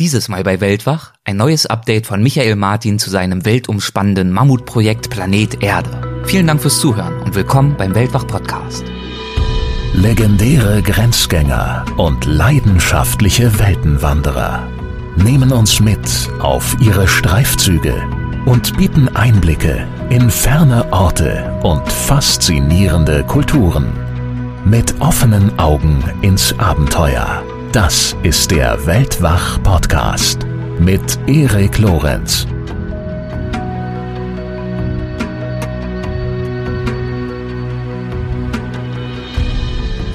Dieses Mal bei Weltwach ein neues Update von Michael Martin zu seinem weltumspannenden Mammutprojekt Planet Erde. Vielen Dank fürs Zuhören und willkommen beim Weltwach Podcast. Legendäre Grenzgänger und leidenschaftliche Weltenwanderer nehmen uns mit auf ihre Streifzüge und bieten Einblicke in ferne Orte und faszinierende Kulturen. Mit offenen Augen ins Abenteuer. Das ist der Weltwach-Podcast mit Erik Lorenz.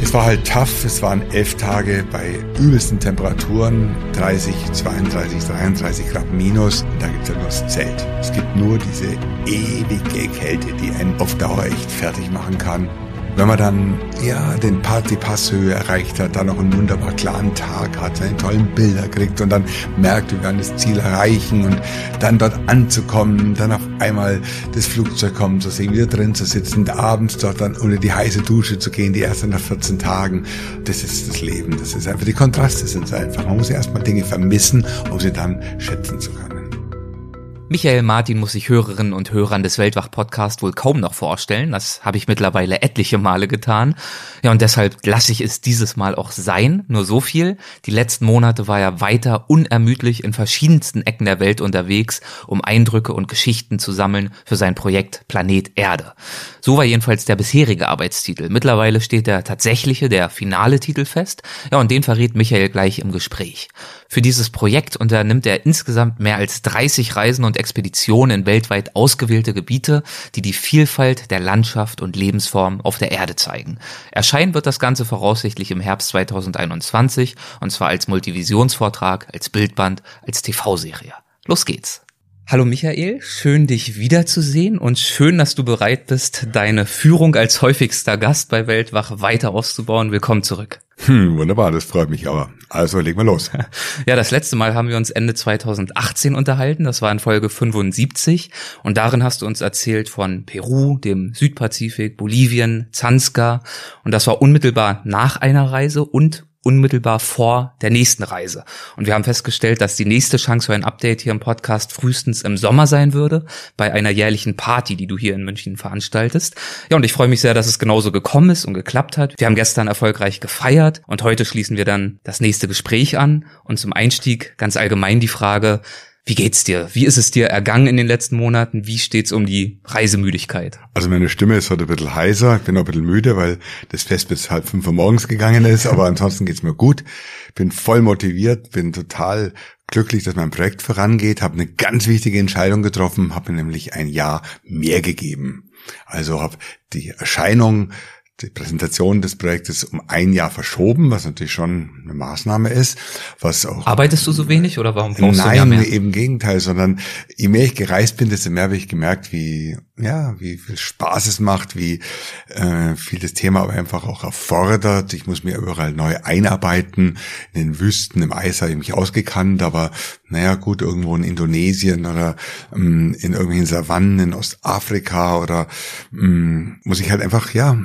Es war halt tough. Es waren elf Tage bei übelsten Temperaturen, 30, 32, 33 Grad minus. Und da gibt es ja nur das Zelt. Es gibt nur diese ewige Kälte, die einen auf Dauer echt fertig machen kann. Wenn man dann ja den Party Passhöhe erreicht hat, dann noch einen wunderbar klaren Tag hat, seine tollen Bilder kriegt und dann merkt, wir werden das Ziel erreichen und dann dort anzukommen, dann auf einmal das Flugzeug kommen zu sehen, wieder drin zu sitzen, abends dort dann unter die heiße Dusche zu gehen, die erste nach 14 Tagen. Das ist das Leben. Das ist einfach, die Kontraste sind so einfach. Man muss erstmal Dinge vermissen, um sie dann schätzen zu können. Michael Martin muss sich Hörerinnen und Hörern des Weltwach-Podcast wohl kaum noch vorstellen. Das habe ich mittlerweile etliche Male getan. Ja, und deshalb lasse ich es dieses Mal auch sein. Nur so viel. Die letzten Monate war er weiter unermüdlich in verschiedensten Ecken der Welt unterwegs, um Eindrücke und Geschichten zu sammeln für sein Projekt Planet Erde. So war jedenfalls der bisherige Arbeitstitel. Mittlerweile steht der tatsächliche, der finale Titel fest. Ja, und den verrät Michael gleich im Gespräch. Für dieses Projekt unternimmt er insgesamt mehr als 30 Reisen und Expeditionen in weltweit ausgewählte Gebiete, die die Vielfalt der Landschaft und Lebensform auf der Erde zeigen. Erscheinen wird das Ganze voraussichtlich im Herbst 2021 und zwar als Multivisionsvortrag, als Bildband, als TV-Serie. Los geht's! Hallo Michael, schön dich wiederzusehen und schön, dass du bereit bist, deine Führung als häufigster Gast bei Weltwach weiter auszubauen. Willkommen zurück. Hm, wunderbar, das freut mich aber. Also legen wir los. Ja, das letzte Mal haben wir uns Ende 2018 unterhalten. Das war in Folge 75. Und darin hast du uns erzählt von Peru, dem Südpazifik, Bolivien, Zanskar. Und das war unmittelbar nach einer Reise und unmittelbar vor der nächsten Reise. Und wir haben festgestellt, dass die nächste Chance für ein Update hier im Podcast frühestens im Sommer sein würde, bei einer jährlichen Party, die du hier in München veranstaltest. Ja, und ich freue mich sehr, dass es genauso gekommen ist und geklappt hat. Wir haben gestern erfolgreich gefeiert und heute schließen wir dann das nächste Gespräch an. Und zum Einstieg ganz allgemein die Frage, wie geht's dir? Wie ist es dir ergangen in den letzten Monaten? Wie steht's um die Reisemüdigkeit? Also meine Stimme ist heute ein bisschen heiser. Ich bin auch ein bisschen müde, weil das Fest bis halb fünf Uhr morgens gegangen ist. Aber ansonsten geht's mir gut. Bin voll motiviert, bin total glücklich, dass mein Projekt vorangeht. Habe eine ganz wichtige Entscheidung getroffen, habe mir nämlich ein Jahr mehr gegeben. Also habe die Erscheinung die Präsentation des Projektes um ein Jahr verschoben, was natürlich schon eine Maßnahme ist. Was auch Arbeitest du so wenig oder warum brauchst nein, du mehr? Nein, eben im Gegenteil, sondern je mehr ich gereist bin, desto mehr habe ich gemerkt, wie ja, wie viel Spaß es macht, wie äh, viel das Thema aber einfach auch erfordert. Ich muss mir überall neu einarbeiten. In den Wüsten, im Eis habe ich mich ausgekannt, aber naja gut, irgendwo in Indonesien oder ähm, in irgendwelchen Savannen in Ostafrika oder ähm, muss ich halt einfach, ja,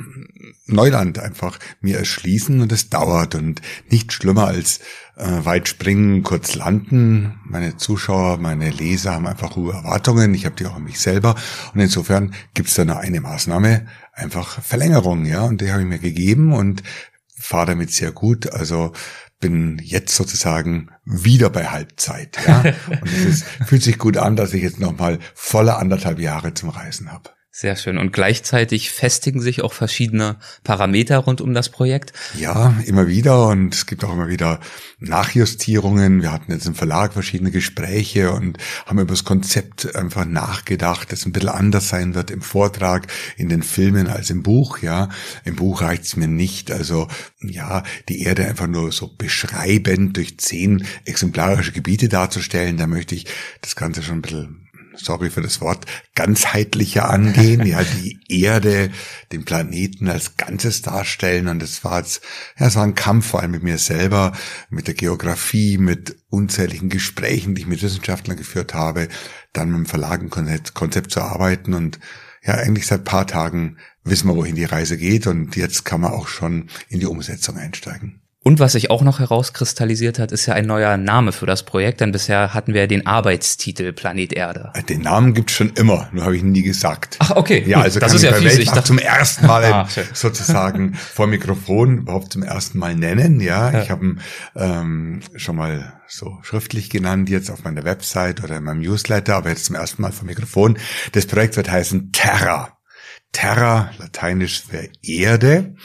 Neuland einfach mir erschließen und es dauert und nicht schlimmer als äh, weit springen, kurz landen. Meine Zuschauer, meine Leser haben einfach hohe Erwartungen. Ich habe die auch an mich selber. Und insofern gibt es da nur eine Maßnahme, einfach Verlängerung, ja. Und die habe ich mir gegeben und fahre damit sehr gut. Also bin jetzt sozusagen wieder bei Halbzeit. Ja? Und es ist, fühlt sich gut an, dass ich jetzt nochmal volle anderthalb Jahre zum Reisen habe. Sehr schön. Und gleichzeitig festigen sich auch verschiedene Parameter rund um das Projekt. Ja, immer wieder. Und es gibt auch immer wieder Nachjustierungen. Wir hatten jetzt im Verlag verschiedene Gespräche und haben über das Konzept einfach nachgedacht, das ein bisschen anders sein wird im Vortrag, in den Filmen als im Buch. Ja, im Buch reicht's mir nicht. Also, ja, die Erde einfach nur so beschreibend durch zehn exemplarische Gebiete darzustellen. Da möchte ich das Ganze schon ein bisschen sorry für das Wort, ganzheitlicher angehen, ja, die Erde, den Planeten als Ganzes darstellen. Und das war jetzt, ja, es war ein Kampf vor allem mit mir selber, mit der Geografie, mit unzähligen Gesprächen, die ich mit Wissenschaftlern geführt habe, dann mit dem Verlag ein Konzept zu arbeiten und ja, eigentlich seit paar Tagen wissen wir, wohin die Reise geht und jetzt kann man auch schon in die Umsetzung einsteigen. Und was sich auch noch herauskristallisiert hat, ist ja ein neuer Name für das Projekt, denn bisher hatten wir den Arbeitstitel Planet Erde. Den Namen gibt's schon immer, nur habe ich ihn nie gesagt. Ach, okay. Ja, also das ist ja fies. Ich dachte, zum ersten Mal Ah, sozusagen vor Mikrofon überhaupt zum ersten Mal nennen. Ja, Ja. ich habe ihn ähm, schon mal so schriftlich genannt jetzt auf meiner Website oder in meinem Newsletter, aber jetzt zum ersten Mal vor Mikrofon. Das Projekt wird heißen Terra. Terra, lateinisch für Erde.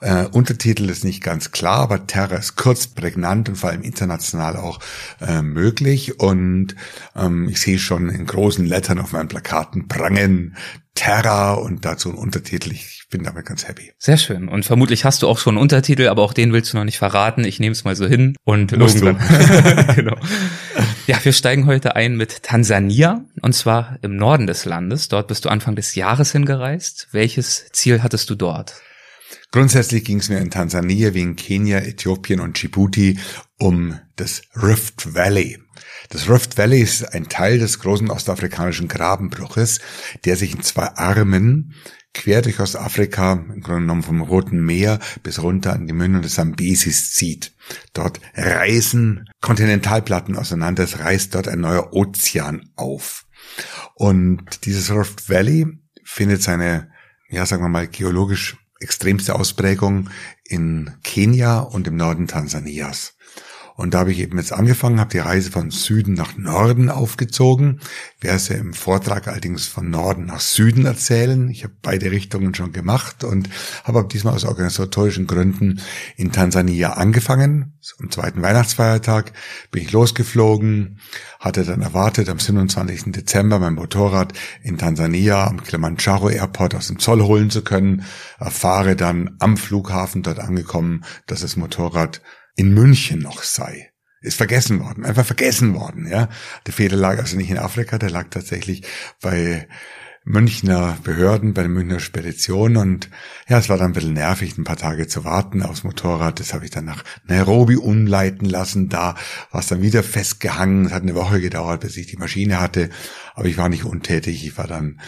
Äh, Untertitel ist nicht ganz klar, aber Terra ist kurz, prägnant und vor allem international auch äh, möglich. Und ähm, ich sehe schon in großen Lettern auf meinen Plakaten prangen Terra und dazu ein Untertitel. Ich bin damit ganz happy. Sehr schön. Und vermutlich hast du auch schon einen Untertitel, aber auch den willst du noch nicht verraten. Ich nehme es mal so hin und Musst du. genau. Ja, wir steigen heute ein mit Tansania und zwar im Norden des Landes. Dort bist du Anfang des Jahres hingereist. Welches Ziel hattest du dort? Grundsätzlich ging es mir in Tansania wie in Kenia, Äthiopien und Djibouti um das Rift Valley. Das Rift Valley ist ein Teil des großen ostafrikanischen Grabenbruches, der sich in zwei Armen quer durch Ostafrika, im Grunde genommen vom Roten Meer bis runter an die Mündung des Sambesis zieht. Dort reißen Kontinentalplatten auseinander, es reißt dort ein neuer Ozean auf. Und dieses Rift Valley findet seine, ja, sagen wir mal, geologisch extremste Ausprägung in Kenia und im Norden Tansanias. Und da habe ich eben jetzt angefangen, habe die Reise von Süden nach Norden aufgezogen. Werde es ja im Vortrag allerdings von Norden nach Süden erzählen. Ich habe beide Richtungen schon gemacht und habe aber diesmal aus organisatorischen Gründen in Tansania angefangen. Am zweiten Weihnachtsfeiertag bin ich losgeflogen, hatte dann erwartet, am 27. Dezember mein Motorrad in Tansania am Kilimanjaro Airport aus dem Zoll holen zu können. Erfahre dann am Flughafen dort angekommen, dass das Motorrad in München noch sei. Ist vergessen worden, einfach vergessen worden, ja. Der Fehler lag also nicht in Afrika, der lag tatsächlich bei Münchner Behörden, bei der Münchner Spedition und ja, es war dann ein bisschen nervig, ein paar Tage zu warten aufs Motorrad. Das habe ich dann nach Nairobi umleiten lassen. Da war es dann wieder festgehangen. Es hat eine Woche gedauert, bis ich die Maschine hatte. Aber ich war nicht untätig. Ich war dann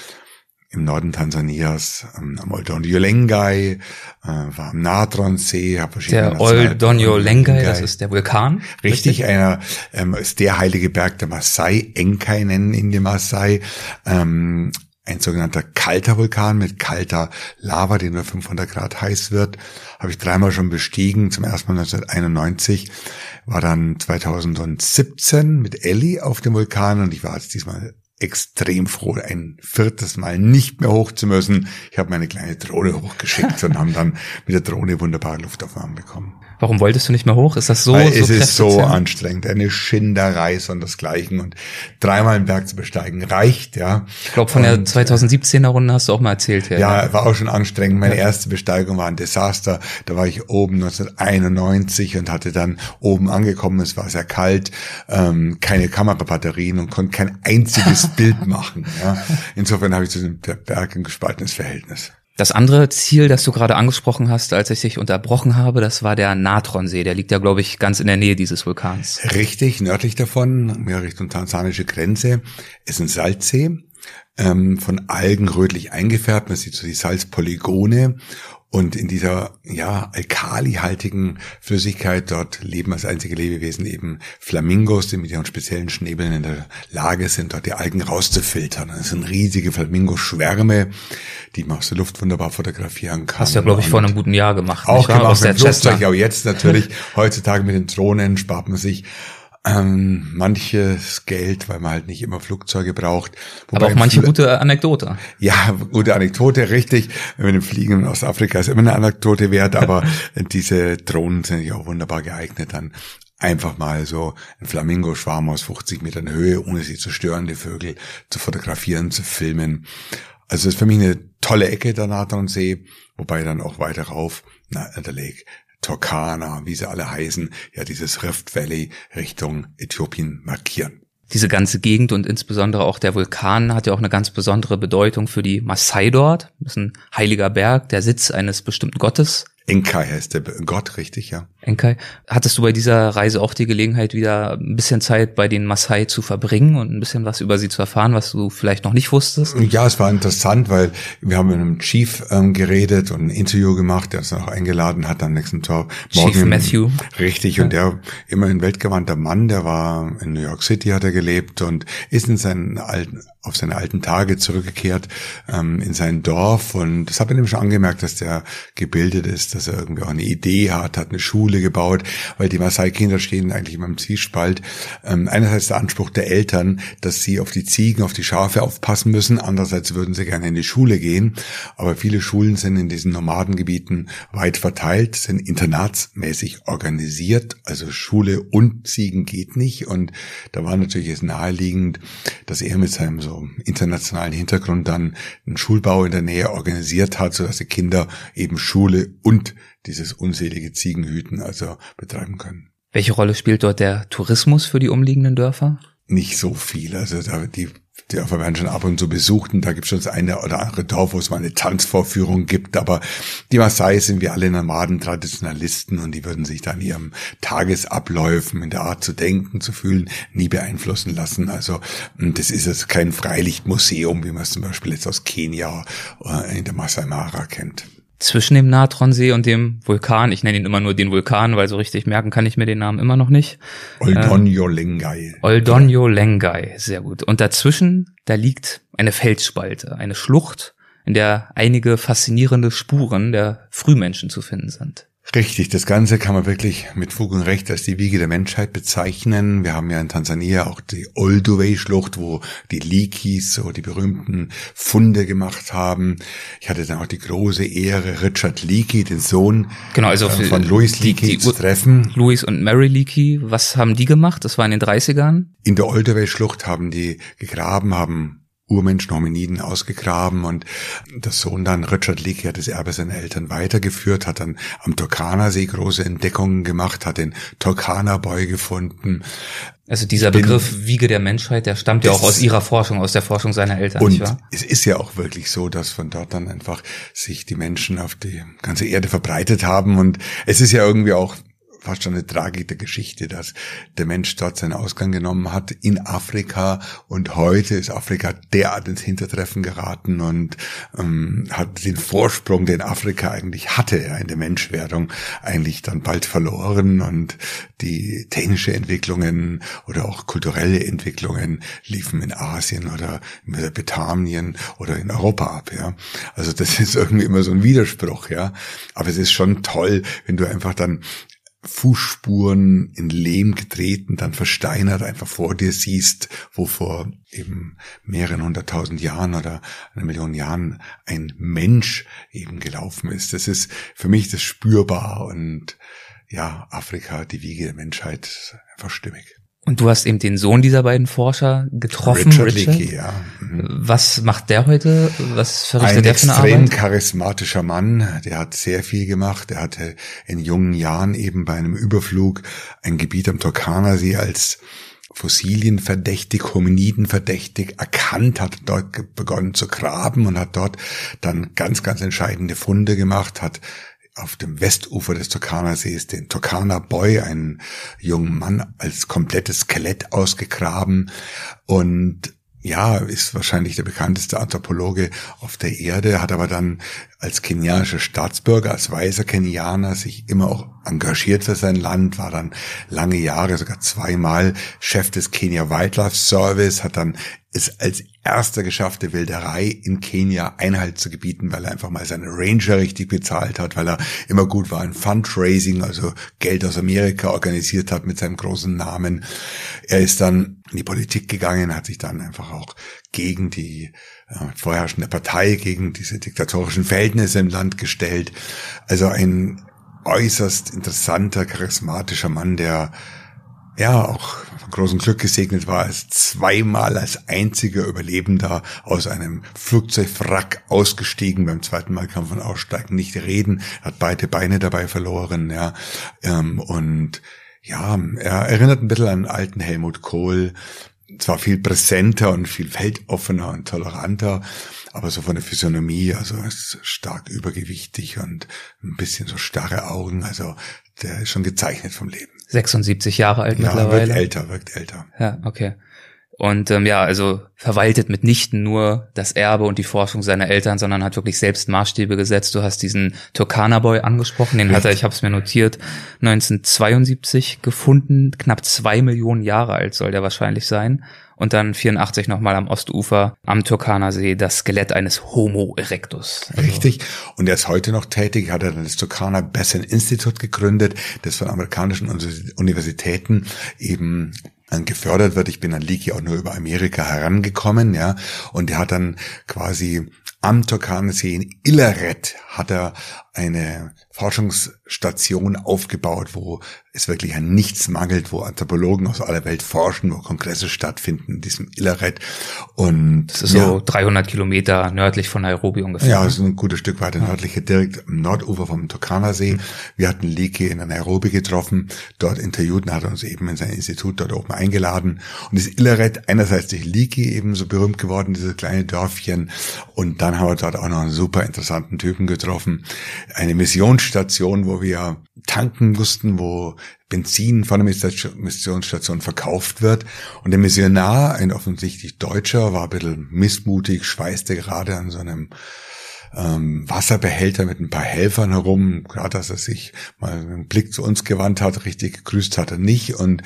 im Norden Tansanias, ähm, am Oldonyo Lengai, äh, war am Natron-See, habe verschiedene Der National- Oldonyo Lengai, das ist der Vulkan. Richtig, einer ähm, ist der heilige Berg der Maasai, Enkai nennen ihn die Maasai, ähm, ein sogenannter kalter Vulkan mit kalter Lava, die nur 500 Grad heiß wird, habe ich dreimal schon bestiegen, zum ersten Mal 1991, war dann 2017 mit Ellie auf dem Vulkan und ich war jetzt diesmal extrem froh, ein viertes Mal nicht mehr hoch zu müssen. Ich habe meine kleine Drohne hochgeschickt und haben dann mit der Drohne wunderbare Luftaufnahmen bekommen. Warum wolltest du nicht mehr hoch? Ist das so, Weil so es ist so anstrengend, eine Schinderei und desgleichen und dreimal einen Berg zu besteigen reicht, ja. Ich glaube, von der Und, 2017er Runde hast du auch mal erzählt. Ja, Ja, war auch schon anstrengend. Meine erste Besteigung war ein Desaster. Da war ich oben 1991 und hatte dann oben angekommen. Es war sehr kalt, ähm, keine Kamerabatterien und konnte kein einziges Bild machen. Ja. Insofern habe ich zu dem der Berg ein gespaltenes Verhältnis. Das andere Ziel, das du gerade angesprochen hast, als ich dich unterbrochen habe, das war der Natronsee. Der liegt ja, glaube ich, ganz in der Nähe dieses Vulkans. Richtig, nördlich davon, mehr Richtung tansanische Grenze, ist ein Salzsee, ähm, von Algen rötlich eingefärbt. Man sieht so die Salzpolygone. Und in dieser, ja, alkalihaltigen Flüssigkeit dort leben als einzige Lebewesen eben Flamingos, die mit ihren speziellen Schnäbeln in der Lage sind, dort die Algen rauszufiltern. Das sind riesige Flamingoschwärme, die man aus der Luft wunderbar fotografieren kann. Hast du ja, glaube ich, vor einem guten Jahr gemacht. auch gemacht Aus der mit dem Flugzeug, auch jetzt natürlich. Heutzutage mit den Drohnen spart man sich ähm, manches Geld, weil man halt nicht immer Flugzeuge braucht. Aber auch manche gute Anekdote. Ja, gute Anekdote, richtig. Mit dem Fliegen in Ostafrika ist immer eine Anekdote wert, aber diese Drohnen sind ja auch wunderbar geeignet, dann einfach mal so ein Flamingo-Schwarm aus 50 Metern Höhe, ohne sie zu stören, die Vögel zu fotografieren, zu filmen. Also das ist für mich eine tolle Ecke der Natronsee, wobei dann auch weiter rauf, na, der Lake Turkana, wie sie alle heißen, ja dieses Rift Valley Richtung Äthiopien markieren. Diese ganze Gegend und insbesondere auch der Vulkan hat ja auch eine ganz besondere Bedeutung für die Maasai dort. Das ist ein heiliger Berg, der Sitz eines bestimmten Gottes. Enkai heißt der Gott, richtig, ja. Enkai, hattest du bei dieser Reise auch die Gelegenheit, wieder ein bisschen Zeit bei den Maasai zu verbringen und ein bisschen was über sie zu erfahren, was du vielleicht noch nicht wusstest? Ja, es war interessant, weil wir haben mit einem Chief ähm, geredet und ein Interview gemacht, der uns auch eingeladen hat am nächsten Tag. Morgen Chief Matthew. Richtig, ja. und der immer ein weltgewandter Mann, der war in New York City, hat er gelebt und ist in seinen alten auf seine alten Tage zurückgekehrt ähm, in sein Dorf und das habe ich ihm schon angemerkt, dass der gebildet ist, dass er irgendwie auch eine Idee hat, hat eine Schule gebaut, weil die Maasai-Kinder stehen eigentlich immer im Zwiespalt. Ähm, einerseits der Anspruch der Eltern, dass sie auf die Ziegen, auf die Schafe aufpassen müssen, andererseits würden sie gerne in die Schule gehen, aber viele Schulen sind in diesen Nomadengebieten weit verteilt, sind internatsmäßig organisiert, also Schule und Ziegen geht nicht. Und da war natürlich es naheliegend, dass er mit seinem so internationalen Hintergrund dann einen Schulbau in der Nähe organisiert hat, sodass die Kinder eben Schule und dieses unselige Ziegenhüten also betreiben können. Welche Rolle spielt dort der Tourismus für die umliegenden Dörfer? Nicht so viel. Also da, die die werden schon ab und zu besucht und da gibt es schon das eine oder andere Dorf, wo es mal eine Tanzvorführung gibt, aber die Maasai sind wie alle Nomaden Traditionalisten und die würden sich dann ihrem Tagesabläufen in der Art zu denken, zu fühlen, nie beeinflussen lassen. Also das ist jetzt kein Freilichtmuseum, wie man es zum Beispiel jetzt aus Kenia äh, in der Masai Mara kennt zwischen dem Natronsee und dem Vulkan. Ich nenne ihn immer nur den Vulkan, weil so richtig merken kann ich mir den Namen immer noch nicht. Oldonyo Lengai. Oldonyo Lengai, sehr gut. Und dazwischen, da liegt eine Felsspalte, eine Schlucht, in der einige faszinierende Spuren der Frühmenschen zu finden sind. Richtig, das Ganze kann man wirklich mit Fug und Recht als die Wiege der Menschheit bezeichnen. Wir haben ja in Tansania auch die Olduvai-Schlucht, wo die Likis so die berühmten Funde gemacht haben. Ich hatte dann auch die große Ehre, Richard Leakey, den Sohn genau, also äh, von Louis Leakey zu treffen. Louis und Mary Leakey, was haben die gemacht? Das war in den 30ern? In der Olduvai-Schlucht haben die gegraben, haben Urmenschen, Hominiden ausgegraben und der Sohn dann, Richard Leakey, hat das Erbe seiner Eltern weitergeführt, hat dann am Turkana-See große Entdeckungen gemacht, hat den Turkana-Boy gefunden. Also dieser bin, Begriff Wiege der Menschheit, der stammt ja auch aus ihrer Forschung, aus der Forschung seiner Eltern. Und es ist ja auch wirklich so, dass von dort dann einfach sich die Menschen auf die ganze Erde verbreitet haben und es ist ja irgendwie auch fast schon eine Tragik der Geschichte, dass der Mensch dort seinen Ausgang genommen hat in Afrika und heute ist Afrika derart ins Hintertreffen geraten und ähm, hat den Vorsprung, den Afrika eigentlich hatte in der Menschwerdung, eigentlich dann bald verloren und die technische Entwicklungen oder auch kulturelle Entwicklungen liefen in Asien oder in Mesopotamien oder in Europa ab, ja. Also das ist irgendwie immer so ein Widerspruch, ja. Aber es ist schon toll, wenn du einfach dann Fußspuren in Lehm getreten, dann versteinert einfach vor dir siehst, wo vor eben mehreren hunderttausend Jahren oder einer Million Jahren ein Mensch eben gelaufen ist. Das ist für mich das spürbar und ja, Afrika, die Wiege der Menschheit, einfach stimmig. Und du hast eben den Sohn dieser beiden Forscher getroffen, Richard, Richard. Leakey, ja. Mhm. Was macht der heute? Was verrichtet ein der für eine Arbeit? Ein extrem charismatischer Mann, der hat sehr viel gemacht. Er hatte in jungen Jahren eben bei einem Überflug ein Gebiet am Turkana-See als Fossilien verdächtig, Hominiden verdächtig erkannt, hat dort begonnen zu graben und hat dort dann ganz, ganz entscheidende Funde gemacht, hat auf dem Westufer des Turkana-Sees den Turkana Boy, einen jungen Mann, als komplettes Skelett ausgegraben. Und ja, ist wahrscheinlich der bekannteste Anthropologe auf der Erde, hat aber dann als kenianischer Staatsbürger, als weißer Kenianer sich immer auch engagiert für sein Land, war dann lange Jahre, sogar zweimal Chef des Kenya Wildlife Service, hat dann es als erster geschafft, der Wilderei in Kenia Einhalt zu gebieten, weil er einfach mal seine Ranger richtig bezahlt hat, weil er immer gut war in Fundraising, also Geld aus Amerika organisiert hat mit seinem großen Namen. Er ist dann in die Politik gegangen, hat sich dann einfach auch gegen die äh, vorherrschende Partei, gegen diese diktatorischen Verhältnisse im Land gestellt. Also ein äußerst interessanter, charismatischer Mann, der ja auch von großem Glück gesegnet war, als zweimal als einziger Überlebender aus einem Flugzeugwrack ausgestiegen. Beim zweiten Mal kann man von Aussteigen nicht reden, hat beide Beine dabei verloren, ja. Ähm, und ja, er erinnert ein bisschen an alten Helmut Kohl, zwar viel präsenter und viel weltoffener und toleranter, aber so von der Physiognomie, also ist stark übergewichtig und ein bisschen so starre Augen, also der ist schon gezeichnet vom Leben. 76 Jahre alt ja, mittlerweile. Wirkt älter, wirkt älter. Ja, okay. Und ähm, ja, also verwaltet mitnichten nur das Erbe und die Forschung seiner Eltern, sondern hat wirklich selbst Maßstäbe gesetzt. Du hast diesen Turkana Boy angesprochen, den hat er, ich habe es mir notiert, 1972 gefunden. Knapp zwei Millionen Jahre alt soll der wahrscheinlich sein. Und dann 84 nochmal am Ostufer am Turkana See das Skelett eines Homo erectus. Also Richtig. Und er ist heute noch tätig, hat er dann das Turkana Basin Institute gegründet, das von amerikanischen Universitäten eben gefördert wird. Ich bin an Leakey auch nur über Amerika herangekommen, ja. Und er hat dann quasi am Turkanesee in Illeret hat er eine Forschungsstation aufgebaut, wo es wirklich an nichts mangelt, wo Anthropologen aus aller Welt forschen, wo Kongresse stattfinden in diesem Illeret. Und das ist ja, so 300 Kilometer nördlich von Nairobi ungefähr. Ja, so ein gutes Stück weiter nördlich, direkt am Nordufer vom Turkana-See. Mhm. Wir hatten Leakey in Nairobi getroffen, dort interviewt und hat uns eben in sein Institut dort oben eingeladen. Und das Illeret, einerseits durch Leakey eben so berühmt geworden, dieses kleine Dörfchen. Und dann haben wir dort auch noch einen super interessanten Typen getroffen, eine Missionsstation, wo wir tanken mussten, wo Benzin von der Missionsstation verkauft wird. Und der Missionar, ein offensichtlich Deutscher, war ein bisschen missmutig, schweißte gerade an so einem ähm, Wasserbehälter mit ein paar Helfern herum. Gerade, dass er sich mal einen Blick zu uns gewandt hat, richtig gegrüßt hat er nicht. Und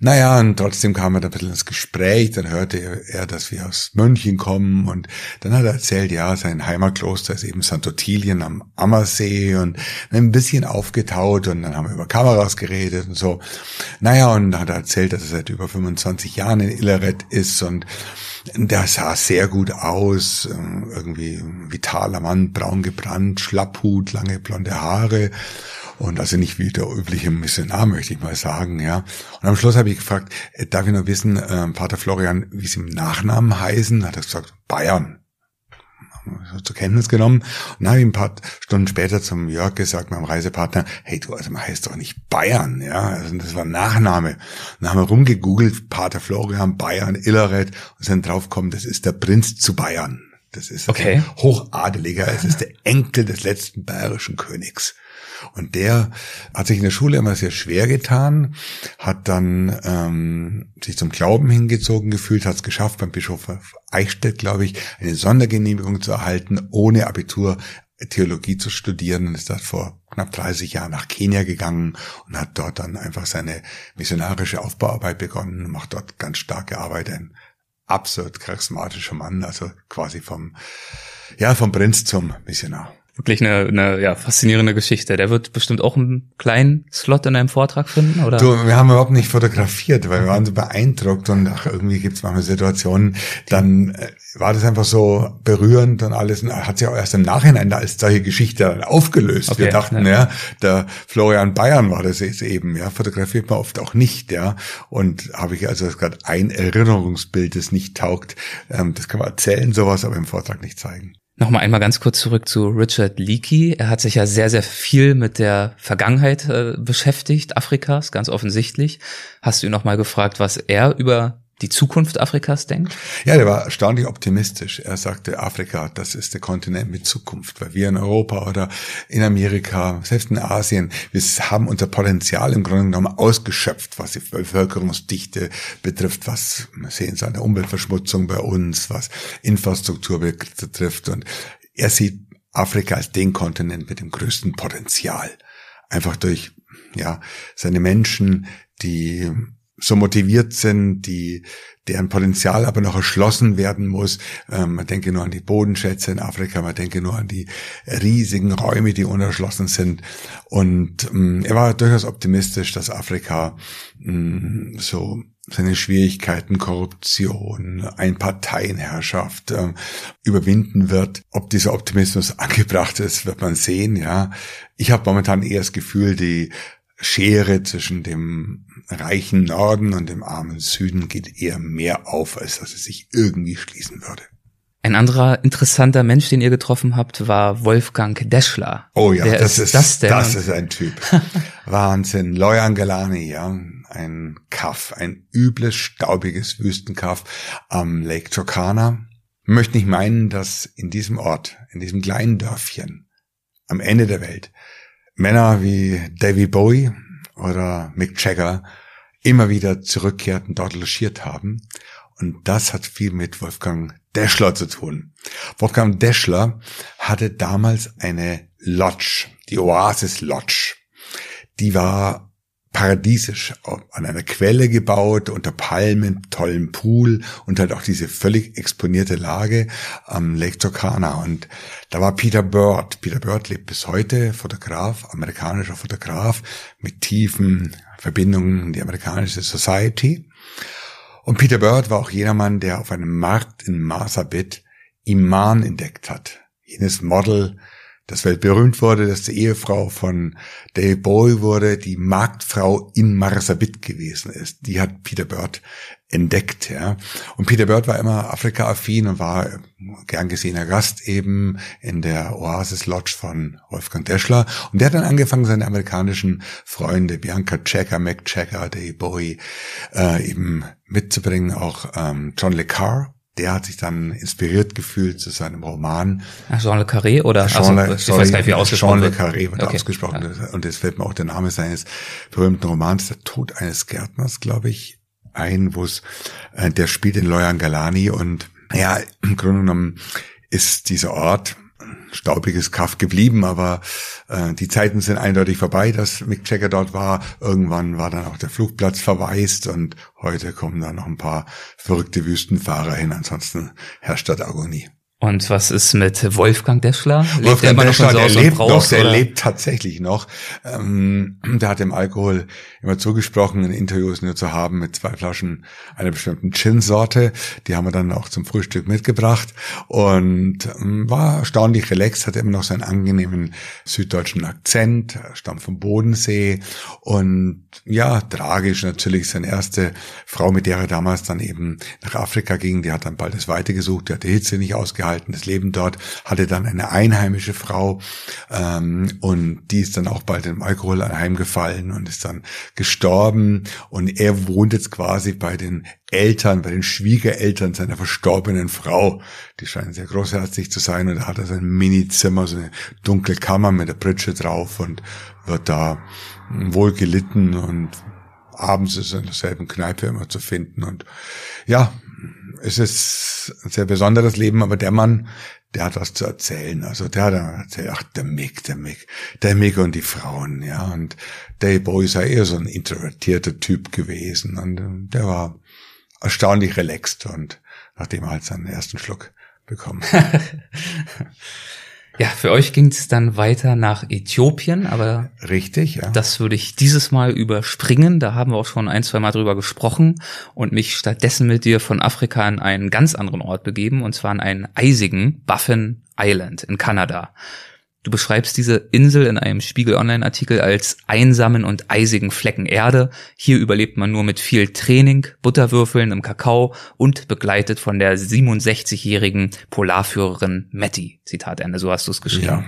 naja, und trotzdem kam er da ein bisschen ins Gespräch. Dann hörte er, dass wir aus München kommen. Und dann hat er erzählt, ja, sein Heimatkloster ist eben St. Ottilien am Ammersee und ein bisschen aufgetaut. Und dann haben wir über Kameras geredet und so. Naja, und dann hat er erzählt, dass er seit über 25 Jahren in Illeret ist und der sah sehr gut aus, ähm, irgendwie vitaler Mann, braun gebrannt, Schlapphut, lange blonde Haare und also nicht wie der übliche Missionar, möchte ich mal sagen, ja. Und am Schluss habe ich gefragt, äh, darf ich noch wissen, äh, Pater Florian, wie sie im Nachnamen heißen? Hat er gesagt, Bayern zur Kenntnis genommen. Und dann habe ich ein paar Stunden später zum Jörg gesagt, meinem Reisepartner, hey du, also man heißt doch nicht Bayern, ja, also das war ein Nachname. Und dann haben wir rumgegoogelt, Pater Florian, Bayern, Illeret und sind draufgekommen, das ist der Prinz zu Bayern. Das ist okay. Hochadeliger, es ist der Enkel des letzten bayerischen Königs. Und der hat sich in der Schule immer sehr schwer getan, hat dann ähm, sich zum Glauben hingezogen gefühlt, hat es geschafft, beim Bischof Eichstätt, glaube ich, eine Sondergenehmigung zu erhalten, ohne Abitur Theologie zu studieren. Und ist dort vor knapp 30 Jahren nach Kenia gegangen und hat dort dann einfach seine missionarische Aufbauarbeit begonnen, macht dort ganz starke Arbeit, ein absurd charismatischer Mann, also quasi vom, ja, vom Prinz zum Missionar wirklich eine, eine ja, faszinierende Geschichte. Der wird bestimmt auch einen kleinen Slot in einem Vortrag finden, oder? Du, wir haben überhaupt nicht fotografiert, weil wir waren so beeindruckt und ach, irgendwie gibt es manchmal Situationen, dann äh, war das einfach so berührend und alles und hat sich auch erst im Nachhinein als solche Geschichte aufgelöst. Okay, wir dachten, ja. ja, der Florian Bayern war das jetzt eben, ja, fotografiert man oft auch nicht, ja. Und habe ich also gerade ein Erinnerungsbild, das nicht taugt. Ähm, das kann man erzählen, sowas, aber im Vortrag nicht zeigen. Nochmal einmal ganz kurz zurück zu Richard Leakey. Er hat sich ja sehr, sehr viel mit der Vergangenheit äh, beschäftigt, Afrikas, ganz offensichtlich. Hast du ihn nochmal gefragt, was er über die Zukunft Afrikas denkt? Ja, der war erstaunlich optimistisch. Er sagte, Afrika, das ist der Kontinent mit Zukunft, weil wir in Europa oder in Amerika, selbst in Asien, wir haben unser Potenzial im Grunde genommen ausgeschöpft, was die Bevölkerungsdichte betrifft, was wir sehen es an der Umweltverschmutzung bei uns, was Infrastruktur betrifft. Und er sieht Afrika als den Kontinent mit dem größten Potenzial. Einfach durch, ja, seine Menschen, die so motiviert sind, die deren Potenzial aber noch erschlossen werden muss. Ähm, man denke nur an die Bodenschätze in Afrika, man denke nur an die riesigen Räume, die unerschlossen sind. Und ähm, er war durchaus optimistisch, dass Afrika ähm, so seine Schwierigkeiten, Korruption, Einparteienherrschaft äh, überwinden wird. Ob dieser Optimismus angebracht ist, wird man sehen. Ja, ich habe momentan eher das Gefühl, die Schere zwischen dem reichen Norden und dem armen Süden geht eher mehr auf, als dass es sich irgendwie schließen würde. Ein anderer interessanter Mensch, den ihr getroffen habt, war Wolfgang Deschler. Oh ja, Wer das ist, das, das ist ein Typ. Wahnsinn. Loyan Galani, ja. Ein Kaff, ein übles, staubiges Wüstenkaff am Lake Turkana. Möchte nicht meinen, dass in diesem Ort, in diesem kleinen Dörfchen, am Ende der Welt, Männer wie Davy Bowie oder Mick Jagger immer wieder zurückkehrten, dort logiert haben. Und das hat viel mit Wolfgang Deschler zu tun. Wolfgang Deschler hatte damals eine Lodge, die Oasis Lodge. Die war paradiesisch an einer Quelle gebaut, unter Palmen, tollen Pool und halt auch diese völlig exponierte Lage am Lake Turkana. Und da war Peter Bird. Peter Bird lebt bis heute, Fotograf, amerikanischer Fotograf mit tiefen Verbindungen in die amerikanische Society. Und Peter Bird war auch jener Mann, der auf einem Markt in Marsabit Iman entdeckt hat. Jenes Model, das weltberühmt wurde, dass die Ehefrau von Dave Bowie wurde, die Marktfrau in Marsabit gewesen ist. Die hat Peter Bird entdeckt, ja. Und Peter Bird war immer Afrika-affin und war gern gesehener Gast eben in der Oasis Lodge von Wolfgang Deschler. Und der hat dann angefangen, seine amerikanischen Freunde, Bianca Checker, Mac Checker, Dave Bowie, äh, eben mitzubringen, auch ähm, John Le Carre, der hat sich dann inspiriert gefühlt zu seinem Roman. Ach, Jean Le Carré oder? Jean Le, also, ich weiß gar nicht, wie ausgesprochen Jean Le Carré wird okay. ausgesprochen. Ja. Und jetzt fällt mir auch der Name seines berühmten Romans, Der Tod eines Gärtners, glaube ich, ein, wo es, äh, der spielt in Loyan Galani und ja, im Grunde genommen ist dieser Ort staubiges Kaff geblieben, aber äh, die Zeiten sind eindeutig vorbei, dass Mick Jagger dort war. Irgendwann war dann auch der Flugplatz verwaist und heute kommen da noch ein paar verrückte Wüstenfahrer hin. Ansonsten herrscht dort Agonie. Und was ist mit Wolfgang Deschler? Lebt Wolfgang der Deschler, der lebt noch, der lebt tatsächlich noch. Ähm, der hat dem Alkohol immer zugesprochen, in Interviews nur zu haben mit zwei Flaschen einer bestimmten Gin-Sorte. Die haben wir dann auch zum Frühstück mitgebracht und ähm, war erstaunlich relaxed, hatte immer noch seinen angenehmen süddeutschen Akzent, stammt vom Bodensee und ja, tragisch natürlich seine erste Frau, mit der er damals dann eben nach Afrika ging, die hat dann bald das Weite gesucht, die hat die Hitze nicht ausgehalten das Leben dort, hatte dann eine einheimische Frau ähm, und die ist dann auch bald im Alkohol anheimgefallen und ist dann gestorben. Und er wohnt jetzt quasi bei den Eltern, bei den Schwiegereltern seiner verstorbenen Frau. Die scheinen sehr großherzig zu sein und da hat er sein Mini-Zimmer, so eine dunkle Kammer mit der Pritsche drauf und wird da wohl gelitten und abends ist er in derselben Kneipe immer zu finden. Und ja, es ist ein sehr besonderes Leben, aber der Mann, der hat was zu erzählen. Also der hat erzählt, ach, der Mick, der Mick, der Mick und die Frauen, ja. Und Dave Bowie sei eher so ein introvertierter Typ gewesen. Und äh, der war erstaunlich relaxed und nachdem er halt seinen ersten Schluck bekommen. Ja, für euch ging es dann weiter nach Äthiopien, aber richtig, ja. Das würde ich dieses Mal überspringen. Da haben wir auch schon ein, zwei Mal drüber gesprochen und mich stattdessen mit dir von Afrika an einen ganz anderen Ort begeben, und zwar an einen eisigen Baffin Island in Kanada. Du beschreibst diese Insel in einem Spiegel Online-Artikel als einsamen und eisigen Flecken Erde. Hier überlebt man nur mit viel Training, Butterwürfeln im Kakao und begleitet von der 67-jährigen Polarführerin Matty. Zitat Ende, so hast du es geschrieben. Ja.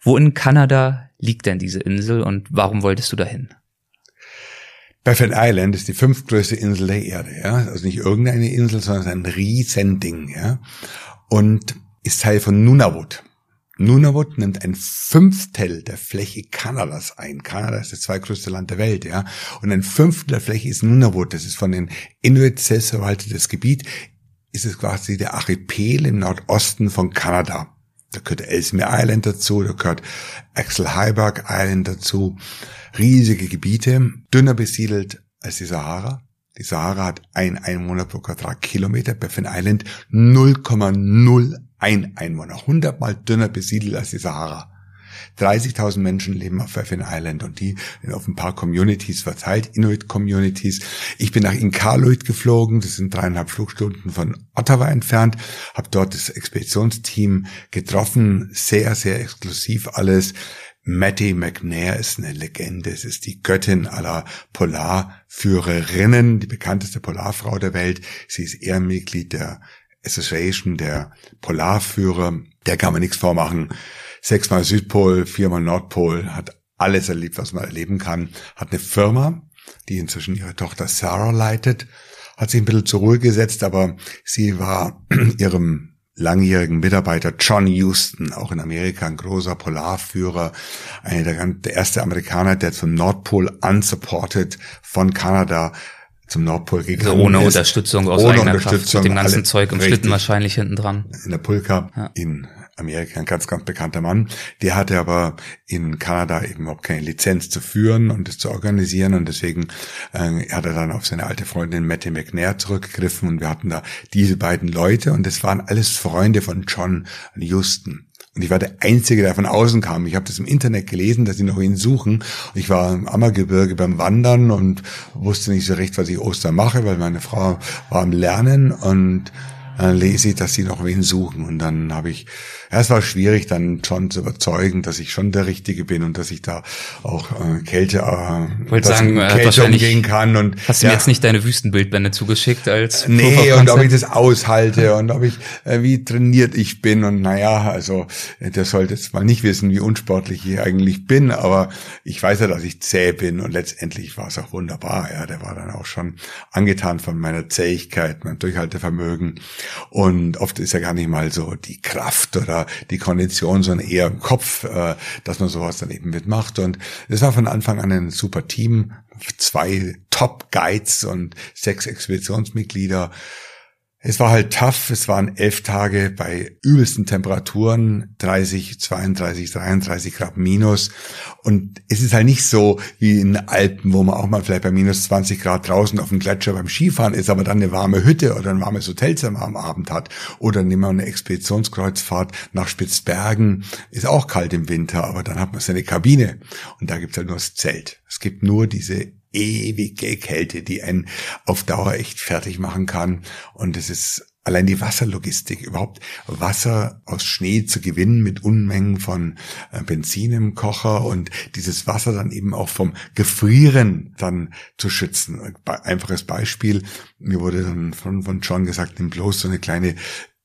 Wo in Kanada liegt denn diese Insel und warum wolltest du dahin? Baffin Island ist die fünftgrößte Insel der Erde, ja. Also nicht irgendeine Insel, sondern ein Riesending, ja. Und ist Teil von Nunavut. Nunavut nimmt ein Fünftel der Fläche Kanadas ein. Kanada ist das zweitgrößte Land der Welt, ja. Und ein Fünftel der Fläche ist Nunavut. Das ist von den Inuit selbstverwaltetes Gebiet. Ist es quasi der Archipel im Nordosten von Kanada. Da gehört Ellesmere Island dazu, da gehört Axel Heiberg Island dazu. Riesige Gebiete, dünner besiedelt als die Sahara. Die Sahara hat ein Einwohner pro Quadratkilometer, Baffin Island 0,0 ein Einwohner, hundertmal dünner besiedelt als die Sahara. 30.000 Menschen leben auf Baffin Island und die auf ein paar Communities verteilt, Inuit-Communities. Ich bin nach Inkaaluit geflogen, das sind dreieinhalb Flugstunden von Ottawa entfernt, habe dort das Expeditionsteam getroffen, sehr, sehr exklusiv alles. Matty McNair ist eine Legende. Es ist die Göttin aller Polarführerinnen, die bekannteste Polarfrau der Welt. Sie ist Ehrenmitglied der Association, der Polarführer, der kann man nichts vormachen. Sechsmal Südpol, viermal Nordpol, hat alles erlebt, was man erleben kann. Hat eine Firma, die inzwischen ihre Tochter Sarah leitet, hat sich ein bisschen zur Ruhe gesetzt, aber sie war ihrem langjährigen Mitarbeiter John Houston, auch in Amerika ein großer Polarführer, einer der, der erste Amerikaner, der zum Nordpol unsupported von Kanada zum Nordpol gegangen also ohne ist. Unterstützung aus ohne eigener Unterstützung, Kraft, mit dem ganzen Zeug im richtig. Schlitten wahrscheinlich hinten dran. in der Pulka Ja. in Amerika, ein ganz, ganz bekannter Mann. Der hatte aber in Kanada eben überhaupt keine Lizenz zu führen und das zu organisieren und deswegen äh, hat er dann auf seine alte Freundin Matty McNair zurückgegriffen und wir hatten da diese beiden Leute und das waren alles Freunde von John Houston. Und ich war der Einzige, der von außen kam. Ich habe das im Internet gelesen, dass sie noch ihn suchen. Ich war im Ammergebirge beim Wandern und wusste nicht so recht, was ich Ostern mache, weil meine Frau war am Lernen und dann lese ich, dass sie noch wen suchen. Und dann habe ich, ja, es war schwierig, dann schon zu überzeugen, dass ich schon der Richtige bin und dass ich da auch äh, Kälte, äh, sagen, äh, Kälte umgehen kann. Und Hast du ja, mir jetzt nicht deine Wüstenbildbände zugeschickt als Proof Nee, und ob ich das aushalte und ob ich, äh, wie trainiert ich bin und naja, also äh, der sollte jetzt mal nicht wissen, wie unsportlich ich eigentlich bin, aber ich weiß ja, dass ich zäh bin und letztendlich war es auch wunderbar. Ja, der war dann auch schon angetan von meiner Zähigkeit, meinem Durchhaltevermögen und oft ist ja gar nicht mal so die Kraft oder die Kondition, sondern eher im Kopf, äh, dass man sowas dann eben mitmacht und es war von Anfang an ein super Team, zwei Top-Guides und sechs Expeditionsmitglieder. Es war halt tough. Es waren elf Tage bei übelsten Temperaturen, 30, 32, 33 Grad minus. Und es ist halt nicht so wie in den Alpen, wo man auch mal vielleicht bei minus 20 Grad draußen auf dem Gletscher beim Skifahren ist, aber dann eine warme Hütte oder ein warmes Hotelzimmer am Abend hat. Oder nehmen wir eine Expeditionskreuzfahrt nach Spitzbergen. Ist auch kalt im Winter, aber dann hat man seine Kabine. Und da gibt's halt nur das Zelt. Es gibt nur diese ewige Kälte, die einen auf Dauer echt fertig machen kann. Und es ist allein die Wasserlogistik, überhaupt Wasser aus Schnee zu gewinnen mit Unmengen von äh, Benzin im Kocher und dieses Wasser dann eben auch vom Gefrieren dann zu schützen. Einfaches Beispiel, mir wurde dann von, von John gesagt, nimm bloß so eine kleine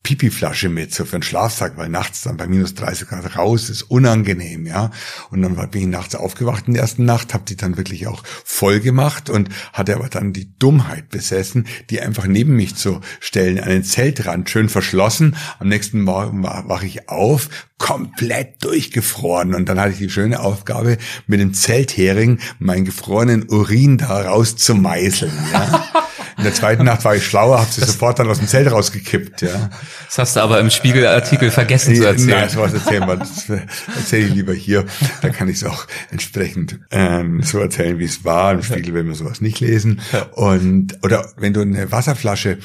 Pipi-Flasche mit, so für einen Schlafsack, weil nachts dann bei minus 30 Grad raus ist unangenehm, ja. Und dann bin ich nachts aufgewacht in der ersten Nacht, habe die dann wirklich auch voll gemacht und hatte aber dann die Dummheit besessen, die einfach neben mich zu stellen, an den Zeltrand, schön verschlossen. Am nächsten Morgen wa- wache ich auf, komplett durchgefroren. Und dann hatte ich die schöne Aufgabe, mit dem Zelthering meinen gefrorenen Urin da rauszumeißeln, ja. In der zweiten Nacht war ich schlauer, habe sie sofort dann aus dem Zelt rausgekippt, ja. Das hast du aber im Spiegelartikel vergessen zu erzählen. Nein, sowas erzählen wir, das erzähle ich lieber hier. Da kann ich es auch entsprechend ähm, so erzählen, wie es war. Im Spiegel will man sowas nicht lesen. Und oder wenn du eine Wasserflasche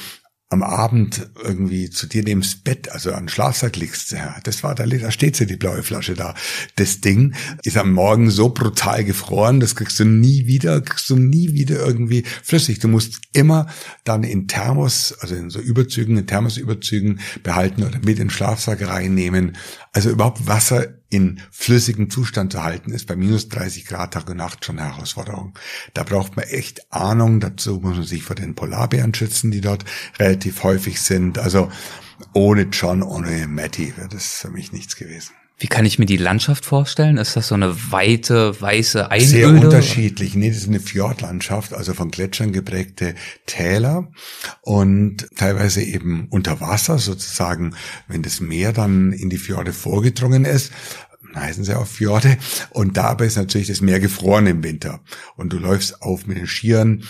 am Abend irgendwie zu dir neben Bett, also an den Schlafsack legst, ja, das war da, da steht sie, die blaue Flasche da. Das Ding ist am Morgen so brutal gefroren, das kriegst du nie wieder, kriegst du nie wieder irgendwie flüssig. Du musst immer dann in Thermos, also in so Überzügen, in Thermosüberzügen behalten oder mit in den Schlafsack reinnehmen. Also überhaupt Wasser in flüssigem Zustand zu halten, ist bei minus 30 Grad Tag und Nacht schon eine Herausforderung. Da braucht man echt Ahnung. Dazu muss man sich vor den Polarbären schützen, die dort relativ häufig sind. Also ohne John, ohne Matty wäre das für mich nichts gewesen. Wie kann ich mir die Landschaft vorstellen? Ist das so eine weite, weiße Sehr Einöde? unterschiedlich. Nee, das ist eine Fjordlandschaft, also von Gletschern geprägte Täler und teilweise eben unter Wasser sozusagen, wenn das Meer dann in die Fjorde vorgedrungen ist, heißen sie auch Fjorde. Und dabei ist natürlich das Meer gefroren im Winter. Und du läufst auf mit den Skiern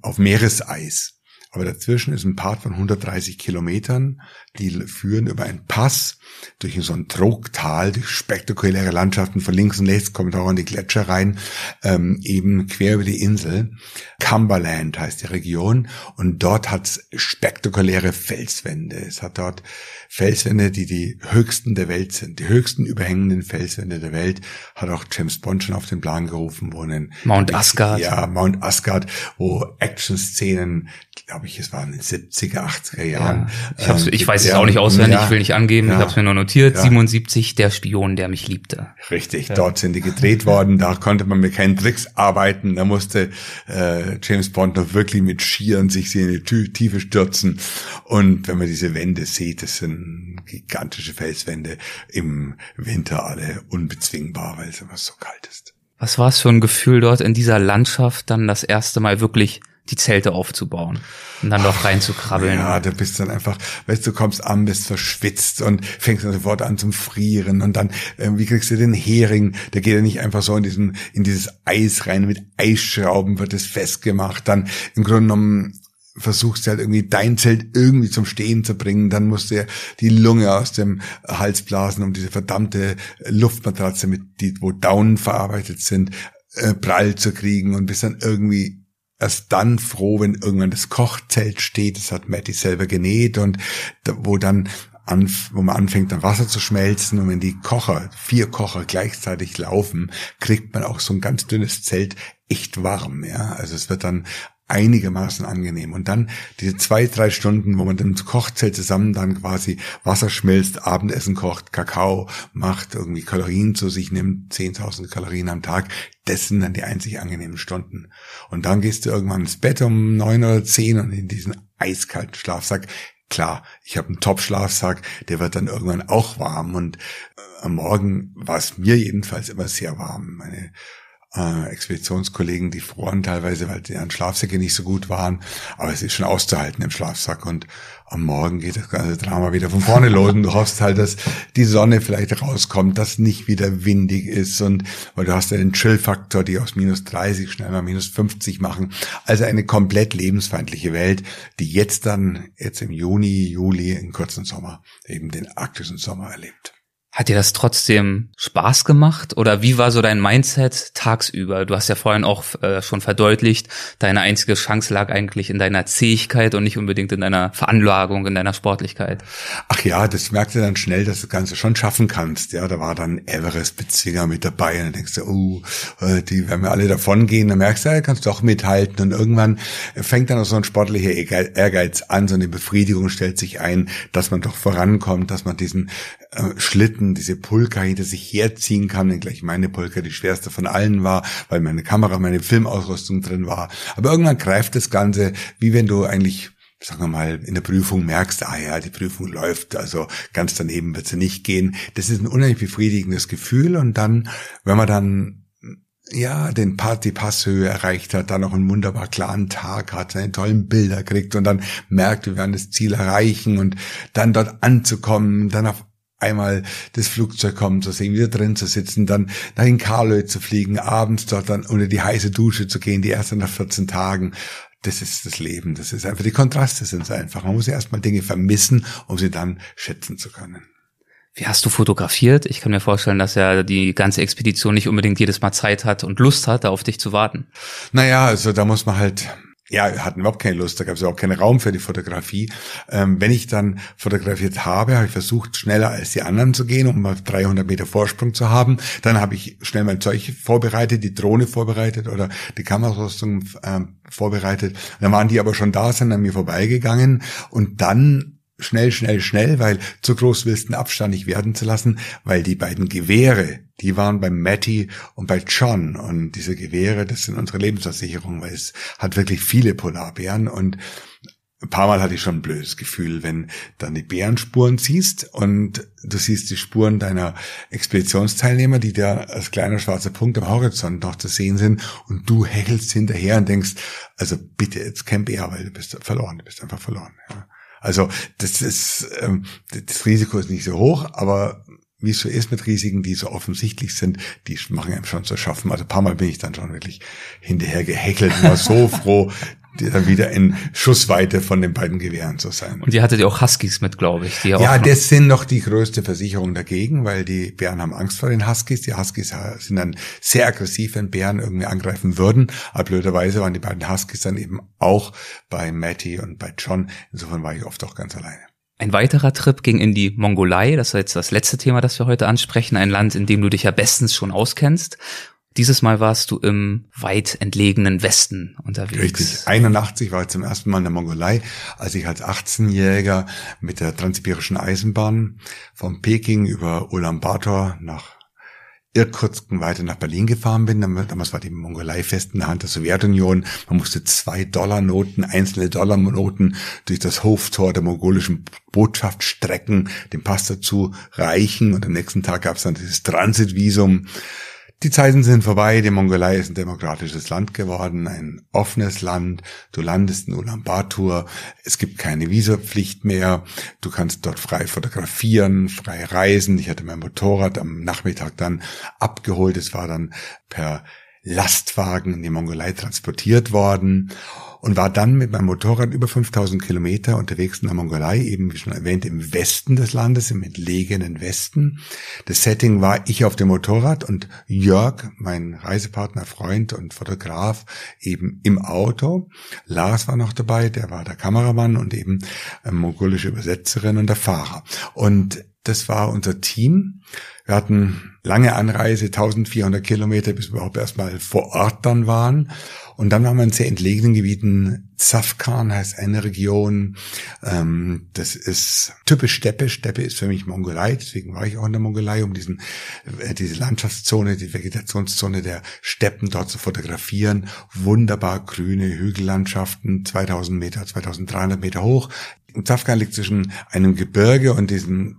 auf Meereseis. Aber dazwischen ist ein Part von 130 Kilometern, die führen über einen Pass durch so ein Trogtal, durch spektakuläre Landschaften von links und rechts kommen dauernd die Gletscher rein, ähm, eben quer über die Insel. Cumberland heißt die Region und dort hat es spektakuläre Felswände. Es hat dort Felswände, die die höchsten der Welt sind. Die höchsten überhängenden Felswände der Welt hat auch James Bond schon auf den Plan gerufen, wo einen Mount Asgard. Ja, Mount Asgard, wo Action-Szenen, glaube, ich, es waren in den 70er, 80er Jahren. Ja. Ich, hab's, ich weiß es auch nicht auswendig, ja, ich will nicht angeben, ja, ich habe es mir nur notiert. 77, der Spion, der mich liebte. Richtig, dort sind die gedreht worden, da konnte man mit keinen Tricks arbeiten, da musste äh, James Bond noch wirklich mit Schieren sich in die Tiefe stürzen. Und wenn man diese Wände sieht, das sind gigantische Felswände, im Winter alle unbezwingbar, weil es immer so kalt ist. Was war es für ein Gefühl dort in dieser Landschaft, dann das erste Mal wirklich die Zelte aufzubauen und dann doch reinzukrabbeln. Ja, du bist dann einfach, weißt du, kommst an, bist verschwitzt und fängst dann sofort an zum Frieren und dann, äh, wie kriegst du den Hering? Der geht ja nicht einfach so in diesen, in dieses Eis rein, mit Eisschrauben wird es festgemacht. Dann im Grunde genommen versuchst du halt irgendwie dein Zelt irgendwie zum Stehen zu bringen, dann musst du ja die Lunge aus dem Hals blasen, um diese verdammte Luftmatratze mit die, wo Daunen verarbeitet sind, äh, prall zu kriegen und bist dann irgendwie erst dann froh, wenn irgendwann das Kochzelt steht. Das hat Matty selber genäht und wo dann an, wo man anfängt, dann Wasser zu schmelzen und wenn die Kocher, vier Kocher gleichzeitig laufen, kriegt man auch so ein ganz dünnes Zelt echt warm, ja. Also es wird dann einigermaßen angenehm. Und dann diese zwei, drei Stunden, wo man dann ins Kochzelt zusammen dann quasi Wasser schmilzt, Abendessen kocht, Kakao macht, irgendwie Kalorien zu sich nimmt, 10.000 Kalorien am Tag, das sind dann die einzig angenehmen Stunden. Und dann gehst du irgendwann ins Bett um neun oder zehn und in diesen eiskalten Schlafsack. Klar, ich habe einen Top-Schlafsack, der wird dann irgendwann auch warm und äh, am Morgen war es mir jedenfalls immer sehr warm. Meine äh, Expeditionskollegen, die froren teilweise, weil deren Schlafsäcke nicht so gut waren. Aber es ist schon auszuhalten im Schlafsack. Und am Morgen geht das ganze Drama wieder von vorne los und du hoffst halt, dass die Sonne vielleicht rauskommt, dass nicht wieder windig ist und weil du hast ja den Chill-Faktor, die aus minus 30 schnell mal minus 50 machen. Also eine komplett lebensfeindliche Welt, die jetzt dann, jetzt im Juni, Juli, im kurzen Sommer, eben den arktischen Sommer erlebt. Hat dir das trotzdem Spaß gemacht oder wie war so dein Mindset tagsüber? Du hast ja vorhin auch äh, schon verdeutlicht, deine einzige Chance lag eigentlich in deiner Zähigkeit und nicht unbedingt in deiner Veranlagung, in deiner Sportlichkeit. Ach ja, das merkte dann schnell, dass du das Ganze schon schaffen kannst. Ja, da war dann Everest Bezwinger mit dabei und dann denkst du, oh, äh, die werden wir alle davon gehen. Dann merkst du, ja, kannst doch mithalten und irgendwann fängt dann auch so ein sportlicher Ehrgeiz an, so eine Befriedigung stellt sich ein, dass man doch vorankommt, dass man diesen äh, Schlitten, diese Pulka hinter sich herziehen kann, wenn meine Pulka die schwerste von allen war, weil meine Kamera, meine Filmausrüstung drin war. Aber irgendwann greift das Ganze, wie wenn du eigentlich sagen wir mal, in der Prüfung merkst, ah ja, die Prüfung läuft, also ganz daneben wird sie nicht gehen. Das ist ein unheimlich befriedigendes Gefühl und dann, wenn man dann ja, den Part, die Passhöhe erreicht hat, dann noch einen wunderbar klaren Tag hat, seine tollen Bilder kriegt und dann merkt, wir werden das Ziel erreichen und dann dort anzukommen, dann auf einmal das Flugzeug kommen zu sehen, wieder drin zu sitzen, dann nach in Karlöy zu fliegen, abends dort dann unter die heiße Dusche zu gehen, die erste nach 14 Tagen. Das ist das Leben. Das ist einfach, die Kontraste sind es einfach. Man muss ja erstmal Dinge vermissen, um sie dann schätzen zu können. Wie hast du fotografiert? Ich kann mir vorstellen, dass ja die ganze Expedition nicht unbedingt jedes Mal Zeit hat und Lust hat, da auf dich zu warten. Naja, also da muss man halt ja, hatten überhaupt keine Lust, da gab es auch keinen Raum für die Fotografie. Ähm, wenn ich dann fotografiert habe, habe ich versucht, schneller als die anderen zu gehen, um mal 300 Meter Vorsprung zu haben. Dann habe ich schnell mein Zeug vorbereitet, die Drohne vorbereitet oder die Kamerarüstung ähm, vorbereitet. Dann waren die aber schon da, sind an mir vorbeigegangen und dann schnell, schnell, schnell, weil zu groß willst du Abstand nicht werden zu lassen, weil die beiden Gewehre, die waren bei Matty und bei John und diese Gewehre, das sind unsere Lebensversicherung, weil es hat wirklich viele Polarbären und ein paar Mal hatte ich schon ein blödes Gefühl, wenn dann die Bärenspuren siehst und du siehst die Spuren deiner Expeditionsteilnehmer, die da als kleiner schwarzer Punkt am Horizont noch zu sehen sind und du hechelst hinterher und denkst, also bitte jetzt kein Bär, weil du bist verloren, du bist einfach verloren. Ja. Also das ist ähm, das Risiko ist nicht so hoch, aber wie es so ist mit Risiken, die so offensichtlich sind, die machen einem schon zu schaffen. Also ein paar Mal bin ich dann schon wirklich hinterher geheckelt und war so froh, wieder in Schussweite von den beiden Gewehren zu sein. Und ihr hattet ja auch Huskies mit, glaube ich. Die ja, das sind noch die größte Versicherung dagegen, weil die Bären haben Angst vor den Huskies. Die Huskies sind dann sehr aggressiv, wenn Bären irgendwie angreifen würden. Aber blöderweise waren die beiden Huskies dann eben auch bei Matty und bei John. Insofern war ich oft auch ganz alleine. Ein weiterer Trip ging in die Mongolei. Das ist jetzt das letzte Thema, das wir heute ansprechen. Ein Land, in dem du dich ja bestens schon auskennst. Dieses Mal warst du im weit entlegenen Westen unterwegs. Richtig. 81 war ich zum ersten Mal in der Mongolei, als ich als 18-Jähriger mit der Transsibirischen Eisenbahn von Peking über Ulaanbaatar nach Irkutsk weiter nach Berlin gefahren bin. Damals war die Mongolei fest in der Hand der Sowjetunion. Man musste zwei Dollarnoten, einzelne Dollarnoten durch das Hoftor der mongolischen Botschaft strecken, den Pass dazu reichen und am nächsten Tag gab es dann dieses Transitvisum. Die Zeiten sind vorbei, die Mongolei ist ein demokratisches Land geworden, ein offenes Land, du landest in Ulaanbaatar, es gibt keine Visapflicht mehr, du kannst dort frei fotografieren, frei reisen. Ich hatte mein Motorrad am Nachmittag dann abgeholt, es war dann per Lastwagen in die Mongolei transportiert worden und war dann mit meinem Motorrad über 5000 Kilometer unterwegs in der Mongolei, eben wie schon erwähnt, im Westen des Landes, im entlegenen Westen. Das Setting war ich auf dem Motorrad und Jörg, mein Reisepartner, Freund und Fotograf, eben im Auto. Lars war noch dabei, der war der Kameramann und eben eine mongolische Übersetzerin und der Fahrer. Und das war unser Team. Wir hatten lange Anreise, 1400 Kilometer, bis wir überhaupt erstmal vor Ort dann waren. Und dann waren wir in sehr entlegenen Gebieten. Zafkan heißt eine Region. Ähm, das ist typisch Steppe. Steppe ist für mich Mongolei. Deswegen war ich auch in der Mongolei, um diesen, äh, diese Landschaftszone, die Vegetationszone der Steppen dort zu fotografieren. Wunderbar grüne Hügellandschaften, 2000 Meter, 2300 Meter hoch. Zafkan liegt zwischen einem Gebirge und diesem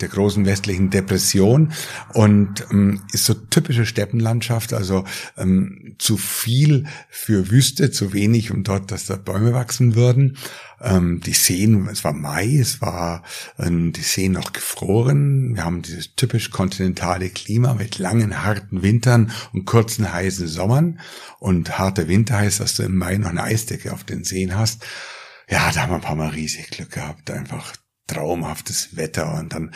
der großen westlichen Depression und ähm, ist so typische Steppenlandschaft, also ähm, zu viel für Wüste, zu wenig, um dort, dass da Bäume wachsen würden. Ähm, die Seen, es war Mai, es war ähm, die Seen noch gefroren. Wir haben dieses typisch kontinentale Klima mit langen, harten Wintern und kurzen, heißen Sommern. Und harter Winter heißt, dass du im Mai noch eine Eisdecke auf den Seen hast. Ja, da haben wir ein paar Mal riesig Glück gehabt, einfach traumhaftes Wetter und dann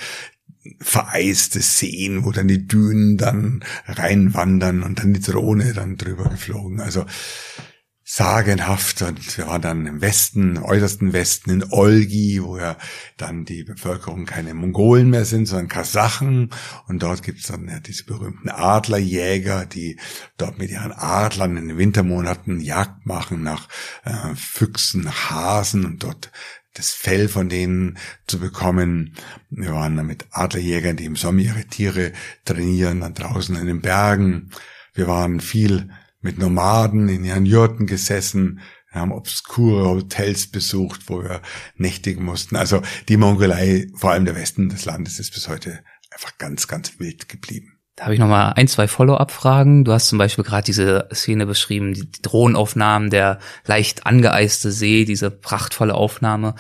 vereiste Seen, wo dann die Dünen dann reinwandern und dann die Drohne dann drüber geflogen. Also sagenhaft und wir waren dann im Westen, im äußersten Westen in Olgi, wo ja dann die Bevölkerung keine Mongolen mehr sind, sondern Kasachen und dort gibt's dann ja diese berühmten Adlerjäger, die dort mit ihren Adlern in den Wintermonaten Jagd machen nach äh, Füchsen, nach Hasen und dort das Fell von denen zu bekommen. Wir waren dann mit Adlerjägern, die im Sommer ihre Tiere trainieren, dann draußen in den Bergen. Wir waren viel mit Nomaden in ihren Jurten gesessen, wir haben obskure Hotels besucht, wo wir nächtigen mussten. Also die Mongolei, vor allem der Westen des Landes, ist bis heute einfach ganz, ganz wild geblieben. Da habe ich noch mal ein, zwei Follow-up-Fragen. Du hast zum Beispiel gerade diese Szene beschrieben, die Drohnenaufnahmen, der leicht angeeiste See, diese prachtvolle Aufnahme.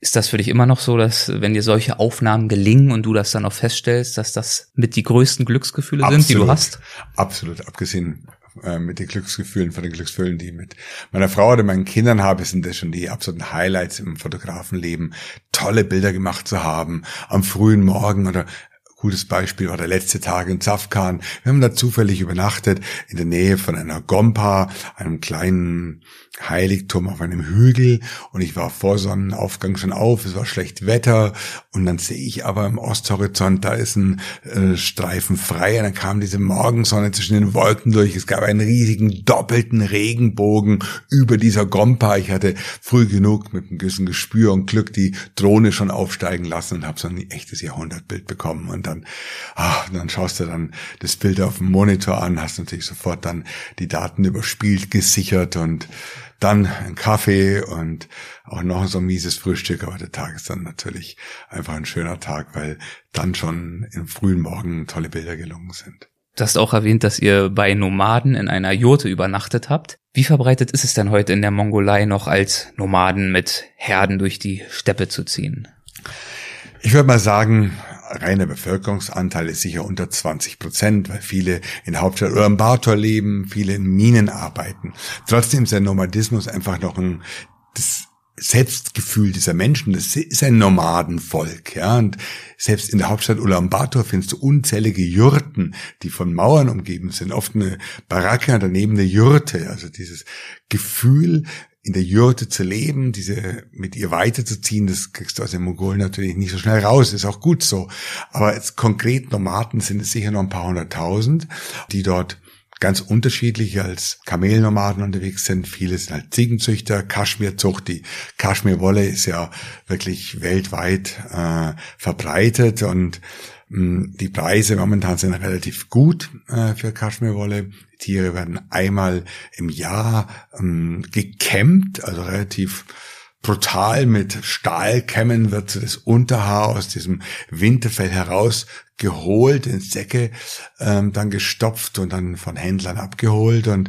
Ist das für dich immer noch so, dass wenn dir solche Aufnahmen gelingen und du das dann auch feststellst, dass das mit die größten Glücksgefühle Absolut. sind, die du hast? Absolut, abgesehen äh, mit den Glücksgefühlen, von den Glücksgefühlen, die ich mit meiner Frau oder meinen Kindern habe, sind das schon die absoluten Highlights im Fotografenleben, tolle Bilder gemacht zu haben, am frühen Morgen oder Gutes Beispiel war der letzte Tag in Zafkan. Wir haben da zufällig übernachtet in der Nähe von einer Gompa, einem kleinen Heiligtum auf einem Hügel. Und ich war vor Sonnenaufgang schon auf, es war schlecht Wetter. Und dann sehe ich aber im Osthorizont, da ist ein äh, Streifen frei. Und dann kam diese Morgensonne zwischen den Wolken durch, es gab einen riesigen doppelten Regenbogen über dieser Gompa. Ich hatte früh genug mit einem gewissen Gespür und Glück die Drohne schon aufsteigen lassen und habe so ein echtes Jahrhundertbild bekommen. Und dann, ach, dann schaust du dann das Bild auf dem Monitor an, hast natürlich sofort dann die Daten überspielt, gesichert und dann ein Kaffee und auch noch so ein mieses Frühstück, aber der Tag ist dann natürlich einfach ein schöner Tag, weil dann schon im frühen Morgen tolle Bilder gelungen sind. Du hast auch erwähnt, dass ihr bei Nomaden in einer Jurte übernachtet habt. Wie verbreitet ist es denn heute in der Mongolei noch als Nomaden mit Herden durch die Steppe zu ziehen? Ich würde mal sagen, reiner Bevölkerungsanteil ist sicher unter 20 Prozent, weil viele in der Hauptstadt Ulaanbaatar leben, viele in Minen arbeiten. Trotzdem ist der Nomadismus einfach noch ein, das Selbstgefühl dieser Menschen, das ist ein Nomadenvolk, ja, und selbst in der Hauptstadt Ulaanbaatar findest du unzählige Jurten, die von Mauern umgeben sind, oft eine Baracke daneben eine Jurte, also dieses Gefühl, in der Jurte zu leben, diese mit ihr weiterzuziehen, das kriegst du aus den Mongolen natürlich nicht so schnell raus, ist auch gut so. Aber jetzt konkret Nomaden sind es sicher noch ein paar hunderttausend, die dort ganz unterschiedlich als Kamelnomaden unterwegs sind. Viele sind halt Ziegenzüchter, Kaschmirzucht. Die Kaschmirwolle ist ja wirklich weltweit äh, verbreitet und die Preise momentan sind relativ gut äh, für Kaschmirwolle. Die Tiere werden einmal im Jahr ähm, gekämmt, also relativ brutal mit Stahlkämmen wird das Unterhaar aus diesem Winterfell herausgeholt, in Säcke ähm, dann gestopft und dann von Händlern abgeholt. Und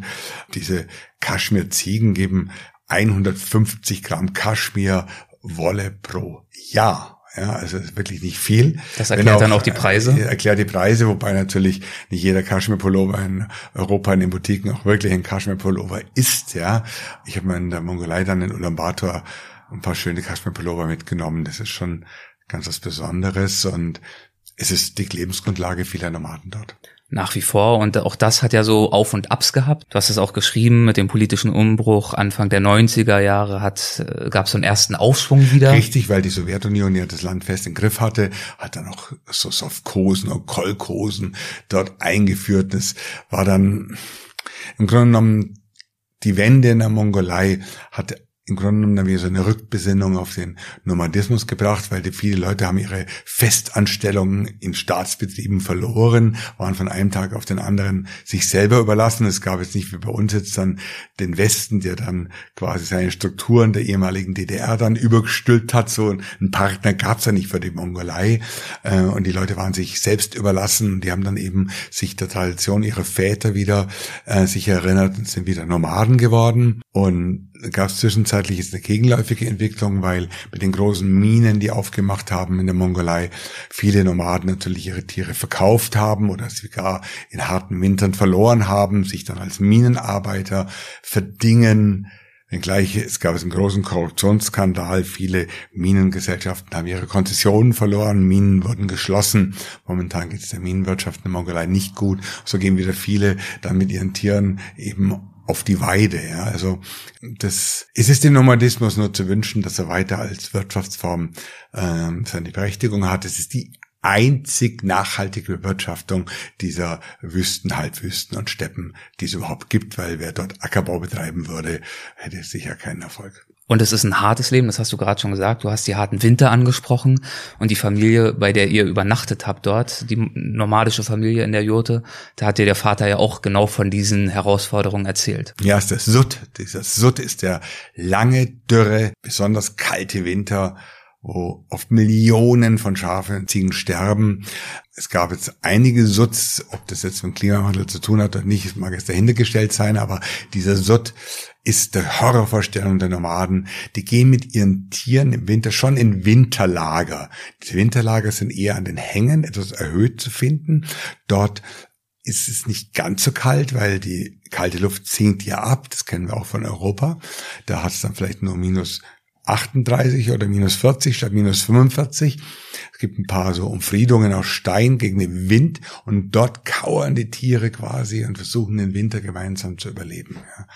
diese Kaschmir-Ziegen geben 150 Gramm Kaschmir-Wolle pro Jahr. Ja, also wirklich nicht viel. Das erklärt auch, dann auch die Preise. Äh, erklärt die Preise, wobei natürlich nicht jeder Kaschmir-Pullover in Europa in den Butiken auch wirklich ein Kaschmir-Pullover ist. Ja, ich habe mir in der Mongolei dann in Ulaanbaatar ein paar schöne Kaschmir-Pullover mitgenommen. Das ist schon ganz was Besonderes und es ist die Lebensgrundlage vieler Nomaden dort. Nach wie vor. Und auch das hat ja so Auf und Abs gehabt. Du hast es auch geschrieben mit dem politischen Umbruch. Anfang der 90er Jahre hat, äh, gab es so einen ersten Aufschwung wieder. Richtig, weil die Sowjetunion ja das Land fest im Griff hatte, hat dann auch so Sovkosen und Kolkosen dort eingeführt. Das war dann im Grunde genommen die Wende in der Mongolei hat im Grunde genommen dann wieder so eine Rückbesinnung auf den Nomadismus gebracht, weil die viele Leute haben ihre Festanstellungen in Staatsbetrieben verloren, waren von einem Tag auf den anderen sich selber überlassen. Es gab jetzt nicht wie bei uns jetzt dann den Westen, der dann quasi seine Strukturen der ehemaligen DDR dann übergestülpt hat. So einen Partner gab es ja nicht für die Mongolei. Äh, und die Leute waren sich selbst überlassen. Die haben dann eben sich der Tradition ihrer Väter wieder äh, sich erinnert und sind wieder Nomaden geworden. Und gab es zwischenzeitlich jetzt eine gegenläufige Entwicklung, weil mit den großen Minen, die aufgemacht haben in der Mongolei, viele Nomaden natürlich ihre Tiere verkauft haben oder sie gar in harten Wintern verloren haben, sich dann als Minenarbeiter verdingen. Wenngleich es gab einen großen Korruptionsskandal. Viele Minengesellschaften haben ihre Konzessionen verloren. Minen wurden geschlossen. Momentan geht es der Minenwirtschaft in der Mongolei nicht gut. So gehen wieder viele dann mit ihren Tieren eben auf die Weide. Ja. Also das es ist dem Nomadismus nur zu wünschen, dass er weiter als Wirtschaftsform ähm, seine Berechtigung hat. Es ist die einzig nachhaltige Bewirtschaftung dieser Wüsten, Halbwüsten und Steppen, die es überhaupt gibt, weil wer dort Ackerbau betreiben würde, hätte sicher keinen Erfolg. Und es ist ein hartes Leben, das hast du gerade schon gesagt. Du hast die harten Winter angesprochen und die Familie, bei der ihr übernachtet habt dort, die nomadische Familie in der Jurte, da hat dir der Vater ja auch genau von diesen Herausforderungen erzählt. Ja, ist das Sutt. Dieser Sutt ist der lange, dürre, besonders kalte Winter, wo oft Millionen von Schafen und Ziegen sterben. Es gab jetzt einige Sutz, ob das jetzt mit dem Klimawandel zu tun hat oder nicht, mag es dahintergestellt sein, aber dieser Sutt ist der Horrorvorstellung der Nomaden. Die gehen mit ihren Tieren im Winter schon in Winterlager. Diese Winterlager sind eher an den Hängen etwas erhöht zu finden. Dort ist es nicht ganz so kalt, weil die kalte Luft sinkt ja ab. Das kennen wir auch von Europa. Da hat es dann vielleicht nur minus 38 oder minus 40 statt minus 45. Es gibt ein paar so Umfriedungen aus Stein gegen den Wind und dort kauern die Tiere quasi und versuchen den Winter gemeinsam zu überleben. Ja.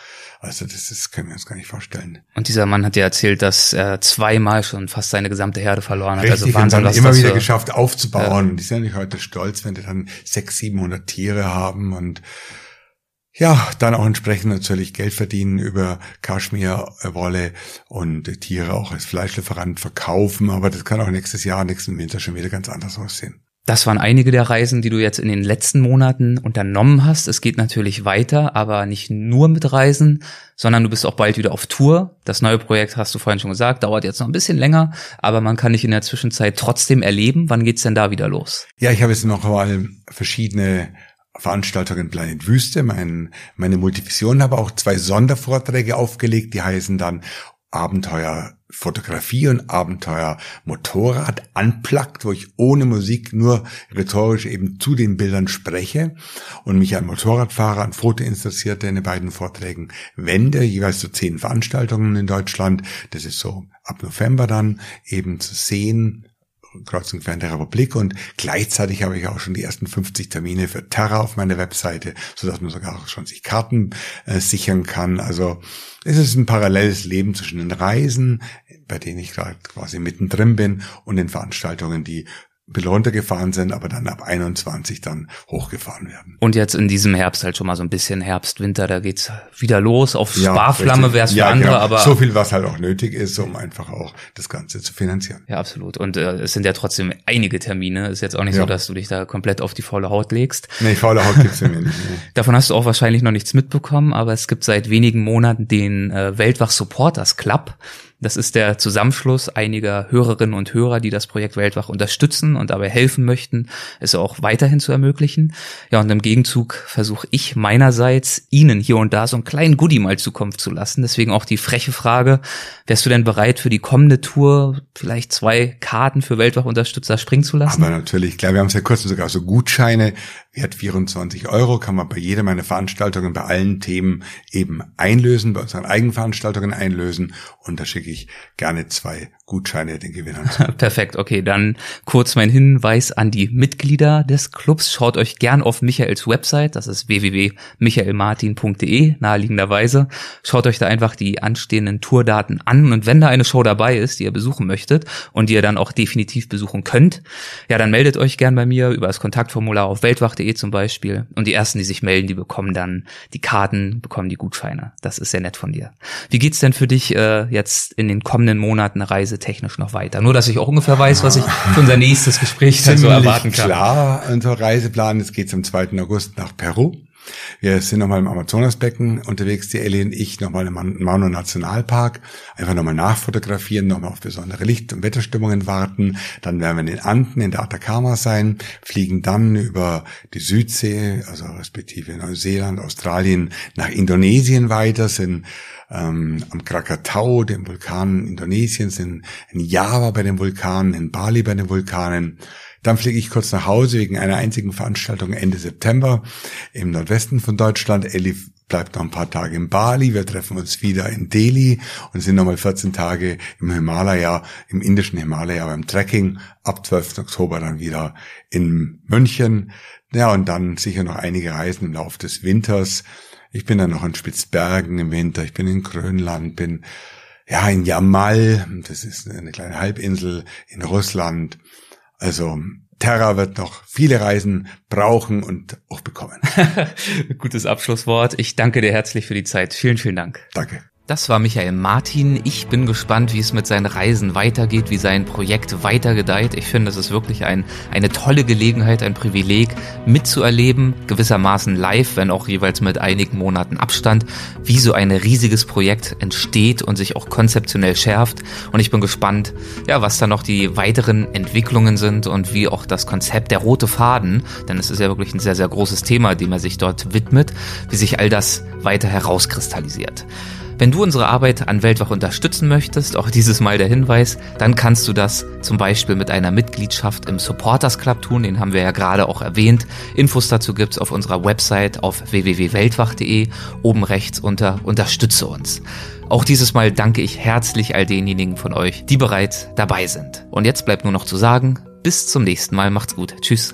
Also das ist, können wir uns gar nicht vorstellen. Und dieser Mann hat dir erzählt, dass er zweimal schon fast seine gesamte Herde verloren hat. Richtig, also Wahnsinn, und dann immer wieder geschafft aufzubauen. Ja. Die sind ja nicht heute stolz, wenn die dann 600, 700 Tiere haben und ja, dann auch entsprechend natürlich Geld verdienen über Kaschmirwolle und Tiere auch als Fleischlieferant verkaufen. Aber das kann auch nächstes Jahr, nächsten Winter schon wieder ganz anders aussehen. Das waren einige der Reisen, die du jetzt in den letzten Monaten unternommen hast. Es geht natürlich weiter, aber nicht nur mit Reisen, sondern du bist auch bald wieder auf Tour. Das neue Projekt, hast du vorhin schon gesagt, dauert jetzt noch ein bisschen länger, aber man kann dich in der Zwischenzeit trotzdem erleben. Wann geht's denn da wieder los? Ja, ich habe jetzt noch mal verschiedene Veranstaltungen Planet Wüste, mein, meine Multivision, habe auch zwei Sondervorträge aufgelegt, die heißen dann Abenteuer Fotografie und Abenteuer Motorrad unplugged, wo ich ohne Musik nur rhetorisch eben zu den Bildern spreche und mich an Motorradfahrer, an Fotointeressierte in den beiden Vorträgen wende, jeweils zu so zehn Veranstaltungen in Deutschland. Das ist so ab November dann eben zu sehen, Kreuzung fern der Republik und gleichzeitig habe ich auch schon die ersten 50 Termine für Terra auf meiner Webseite, so dass man sogar auch schon sich Karten äh, sichern kann. Also es ist ein paralleles Leben zwischen den Reisen, bei denen ich gerade quasi mittendrin bin und den Veranstaltungen, die bisschen runtergefahren sind, aber dann ab 21 dann hochgefahren werden. Und jetzt in diesem Herbst halt schon mal so ein bisschen Herbst, Winter, da geht's wieder los. Auf ja, Sparflamme wäre es für ja, andere, genau. aber. So viel, was halt auch nötig ist, um einfach auch das Ganze zu finanzieren. Ja, absolut. Und äh, es sind ja trotzdem einige Termine. Ist jetzt auch nicht ja. so, dass du dich da komplett auf die faule Haut legst. Nee, faule Haut gibt's ja mir nicht. Nee. Davon hast du auch wahrscheinlich noch nichts mitbekommen, aber es gibt seit wenigen Monaten den äh, Weltwach Supporters Club. Das ist der Zusammenschluss einiger Hörerinnen und Hörer, die das Projekt Weltwach unterstützen und dabei helfen möchten, es auch weiterhin zu ermöglichen. Ja, und im Gegenzug versuche ich meinerseits, Ihnen hier und da so einen kleinen Goodie mal zukommen zu lassen. Deswegen auch die freche Frage, wärst du denn bereit für die kommende Tour vielleicht zwei Karten für Weltwach-Unterstützer springen zu lassen? Aber natürlich, klar, wir haben es ja kurz sogar so Gutscheine, Wert 24 Euro, kann man bei jeder meiner Veranstaltungen bei allen Themen eben einlösen, bei unseren Eigenveranstaltungen einlösen. Und da schicke ich gerne zwei Gutscheine den Gewinnern. Perfekt, okay, dann kurz mein Hinweis an die Mitglieder des Clubs. Schaut euch gern auf Michaels Website, das ist www.michaelmartin.de, naheliegenderweise. Schaut euch da einfach die anstehenden Tourdaten an und wenn da eine Show dabei ist, die ihr besuchen möchtet und die ihr dann auch definitiv besuchen könnt, ja, dann meldet euch gern bei mir über das Kontaktformular auf weltwach.de zum Beispiel und die ersten, die sich melden, die bekommen dann die Karten, bekommen die Gutscheine. Das ist sehr nett von dir. Wie geht's denn für dich äh, jetzt in den kommenden Monaten Reise reisetechnisch noch weiter? Nur, dass ich auch ungefähr weiß, was ich für unser nächstes Gespräch dann so erwarten kann. klar, unser Reiseplan. Es geht am 2. August nach Peru. Wir sind nochmal im Amazonasbecken unterwegs, die Ellie und ich, nochmal im Mano Nationalpark. Einfach nochmal nachfotografieren, nochmal auf besondere Licht- und Wetterstimmungen warten. Dann werden wir in den Anden, in der Atacama sein, fliegen dann über die Südsee, also respektive Neuseeland, Australien, nach Indonesien weiter, sind ähm, am Krakatau, dem Vulkan Indonesiens, in, in Java bei den Vulkanen, in Bali bei den Vulkanen. Dann fliege ich kurz nach Hause wegen einer einzigen Veranstaltung Ende September im Nordwesten von Deutschland. Elli bleibt noch ein paar Tage in Bali. Wir treffen uns wieder in Delhi und sind nochmal 14 Tage im Himalaya, im indischen Himalaya beim Trekking. Ab 12. Oktober dann wieder in München. Ja, und dann sicher noch einige Reisen im Laufe des Winters. Ich bin dann noch in Spitzbergen im Winter, ich bin in Grönland, bin ja in Jamal, das ist eine kleine Halbinsel in Russland. Also Terra wird noch viele Reisen brauchen und auch bekommen. Gutes Abschlusswort. Ich danke dir herzlich für die Zeit. Vielen, vielen Dank. Danke. Das war Michael Martin. Ich bin gespannt, wie es mit seinen Reisen weitergeht, wie sein Projekt weitergedeiht. Ich finde, es ist wirklich ein, eine tolle Gelegenheit, ein Privileg mitzuerleben, gewissermaßen live, wenn auch jeweils mit einigen Monaten Abstand, wie so ein riesiges Projekt entsteht und sich auch konzeptionell schärft. Und ich bin gespannt, ja, was da noch die weiteren Entwicklungen sind und wie auch das Konzept der rote Faden, denn es ist ja wirklich ein sehr, sehr großes Thema, dem er sich dort widmet, wie sich all das weiter herauskristallisiert. Wenn du unsere Arbeit an Weltwach unterstützen möchtest, auch dieses Mal der Hinweis, dann kannst du das zum Beispiel mit einer Mitgliedschaft im Supporters Club tun, den haben wir ja gerade auch erwähnt. Infos dazu gibt's auf unserer Website auf www.weltwach.de, oben rechts unter Unterstütze uns. Auch dieses Mal danke ich herzlich all denjenigen von euch, die bereits dabei sind. Und jetzt bleibt nur noch zu sagen, bis zum nächsten Mal, macht's gut. Tschüss.